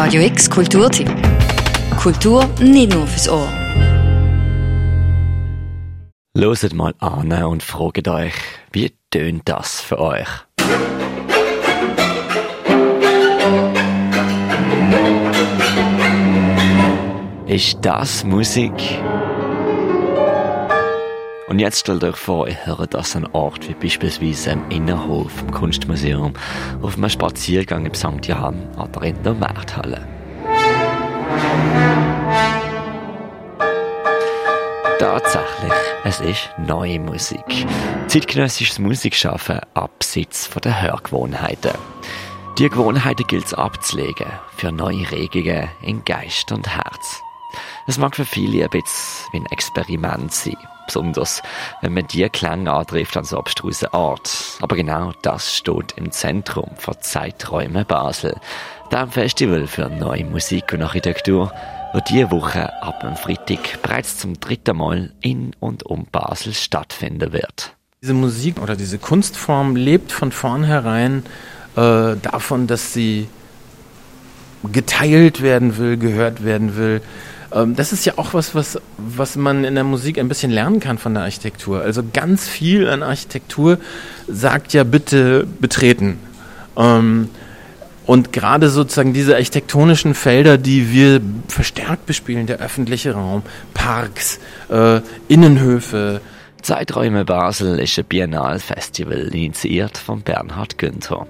Radio X Kulturtipp. Kultur nicht nur fürs Ohr. Loset mal an und fragt euch, wie tönt das für euch? Ist das Musik? Und jetzt stellt euch vor, ihr hört das an Ort wie beispielsweise im Innenhof im Kunstmuseum, auf einem Spaziergang im St. Johann oder in der Markthalle. Tatsächlich, es ist neue Musik. Zeitgenössisches Musikschaffen abseits von den Hörgewohnheiten. Die Gewohnheiten gilt es abzulegen für neue Regungen in Geist und Herz. Es mag für viele ein bisschen wie ein Experiment sein. Besonders, wenn man die Klänge antrifft an so abstrusen Ort. Aber genau das steht im Zentrum von Zeiträumen Basel. Dem Festival für neue Musik und Architektur, wo diese Woche ab dem Freitag bereits zum dritten Mal in und um Basel stattfinden wird. Diese Musik oder diese Kunstform lebt von vornherein äh, davon, dass sie geteilt werden will, gehört werden will, das ist ja auch was, was, was man in der Musik ein bisschen lernen kann von der Architektur. Also ganz viel an Architektur sagt ja bitte betreten. Ähm, und gerade sozusagen diese architektonischen Felder, die wir verstärkt bespielen, der öffentliche Raum, Parks, äh, Innenhöfe. Zeiträume Basel ist ein Biennale-Festival, initiiert von Bernhard Günther.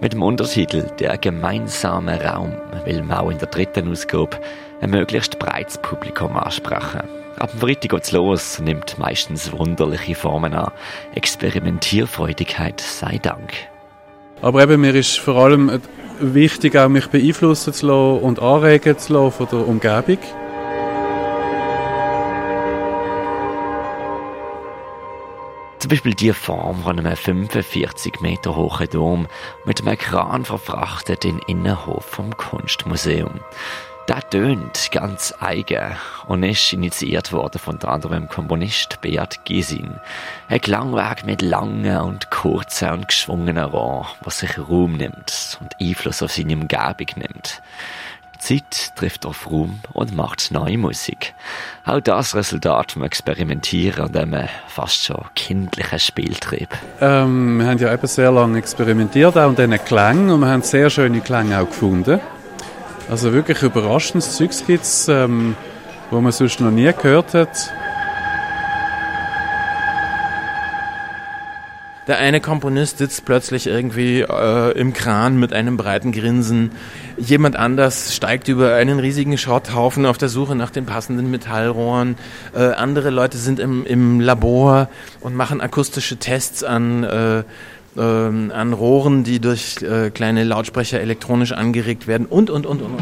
Mit dem Untertitel Der gemeinsame Raum will man auch in der dritten Ausgabe ein möglichst breites Publikum ansprechen. Ab dem Freitag geht's los, nimmt meistens wunderliche Formen an. Experimentierfreudigkeit sei Dank. Aber eben, mir ist vor allem wichtig, auch mich beeinflussen zu lassen und anregen zu lassen von der Umgebung. Zum Beispiel die Form von einem 45 Meter hohen Dom mit einem Kran verfrachtet in den Innenhof vom Kunstmuseum. Der tönt ganz eigen und ist initiiert worden von unter anderem dem Komponist Beat Gysin. Ein Klangwerk mit langen und kurzen und geschwungenen Rohren, was sich Raum nimmt und Einfluss auf seine Umgebung nimmt. Zeit trifft auf Raum und macht neue Musik. Auch das Resultat vom Experimentieren und einem fast schon kindlichen Spieltrieb. Ähm, wir haben ja eben sehr lange experimentiert, auch an diesen Klängen, und wir haben sehr schöne Klänge auch gefunden. Also wirklich überraschendes Zeugs gibt es, ähm, wo man sonst noch nie gehört hat. Der eine Komponist sitzt plötzlich irgendwie äh, im Kran mit einem breiten Grinsen. Jemand anders steigt über einen riesigen Schrotthaufen auf der Suche nach den passenden Metallrohren. Äh, andere Leute sind im, im Labor und machen akustische Tests an äh, ähm, an Rohren, die durch äh, kleine Lautsprecher elektronisch angeregt werden und, und, und, und.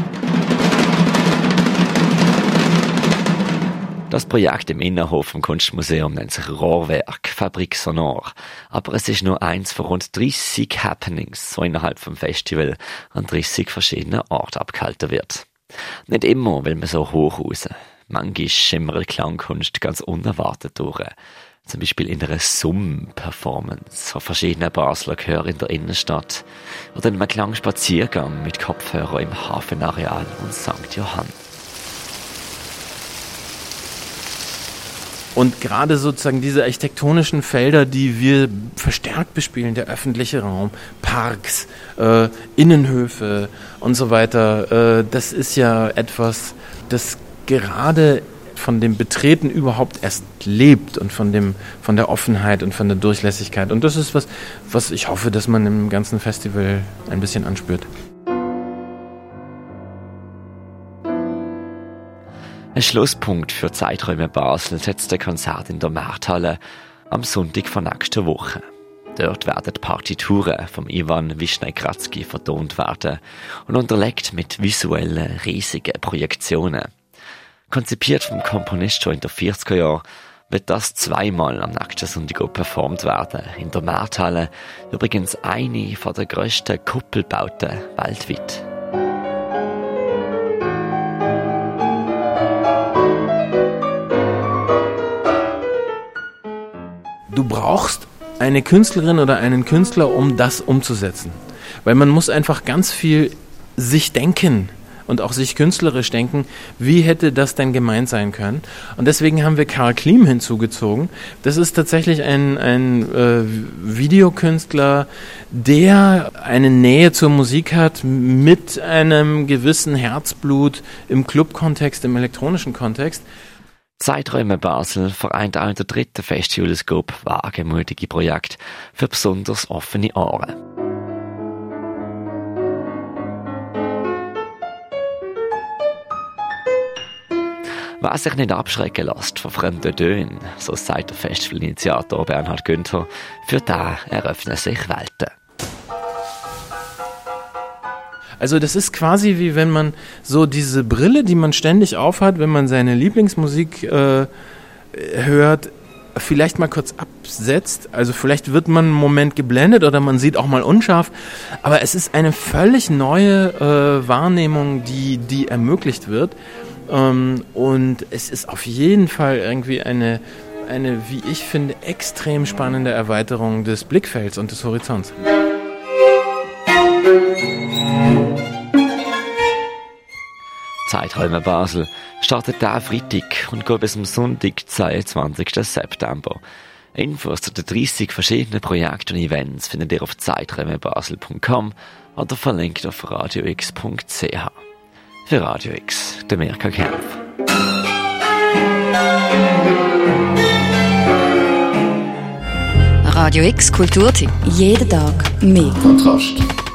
Das Projekt im Innenhof vom Kunstmuseum nennt sich Rohrwerk, Fabrik Sonor. Aber es ist nur eins von rund 30 Happenings, so innerhalb vom Festival an 30 verschiedenen Orten abgehalten wird. Nicht immer will man so hoch raus. Manchmal schimmert Klangkunst ganz unerwartet durch zum Beispiel in einer Summ-Performance von verschiedenen Basler Chören in der Innenstadt oder in einem kleinen Spaziergang mit Kopfhörer im Hafenareal und St. Johann. Und gerade sozusagen diese architektonischen Felder, die wir verstärkt bespielen, der öffentliche Raum, Parks, äh, Innenhöfe und so weiter, äh, das ist ja etwas, das gerade von dem Betreten überhaupt erst lebt und von dem, von der Offenheit und von der Durchlässigkeit. Und das ist was, was ich hoffe, dass man im ganzen Festival ein bisschen anspürt. Ein Schlusspunkt für Zeiträume Basel setzt der Konzert in der Markthalle am Sonntag von nächster Woche. Dort werden Partituren vom Ivan Wischnei-Kratzki vertont werden und unterlegt mit visuellen, riesigen Projektionen. Konzipiert vom Komponist schon in den 40er Jahren, wird das zweimal am nächsten Sonntag performt werden. In der Markthalle, übrigens eine der grössten Kuppelbauten weltweit. Du brauchst eine Künstlerin oder einen Künstler, um das umzusetzen. Weil man muss einfach ganz viel sich denken und auch sich künstlerisch denken, wie hätte das denn gemeint sein können. Und deswegen haben wir Karl Klim hinzugezogen. Das ist tatsächlich ein, ein äh, Videokünstler, der eine Nähe zur Musik hat mit einem gewissen Herzblut im Club-Kontext, im elektronischen Kontext. Zeiträume Basel vereint auch in der dritten Festivalsgruppe wagemutige Projekte für besonders offene Ohren. Was sich nicht abschrecken lässt von fremden Tönen, so sagt der Festivalinitiator Bernhard Günther, für da eröffnen sich Welten. Also das ist quasi wie wenn man so diese Brille, die man ständig aufhat, wenn man seine Lieblingsmusik äh, hört, vielleicht mal kurz absetzt. Also vielleicht wird man einen Moment geblendet oder man sieht auch mal unscharf. Aber es ist eine völlig neue äh, Wahrnehmung, die, die ermöglicht wird. Ähm, und es ist auf jeden Fall irgendwie eine, eine, wie ich finde, extrem spannende Erweiterung des Blickfelds und des Horizonts. Zeiträume Basel startet da Freitag und geht bis zum Sonntag, 22. September. Infos zu den 30 verschiedenen Projekten und Events findet ihr auf zeiträumebasel.com oder verlinkt auf radiox.ch. Für Radio X, der Mirka Kempf. Radio X Kulturtipp. Jeden Tag mehr. Kontrast.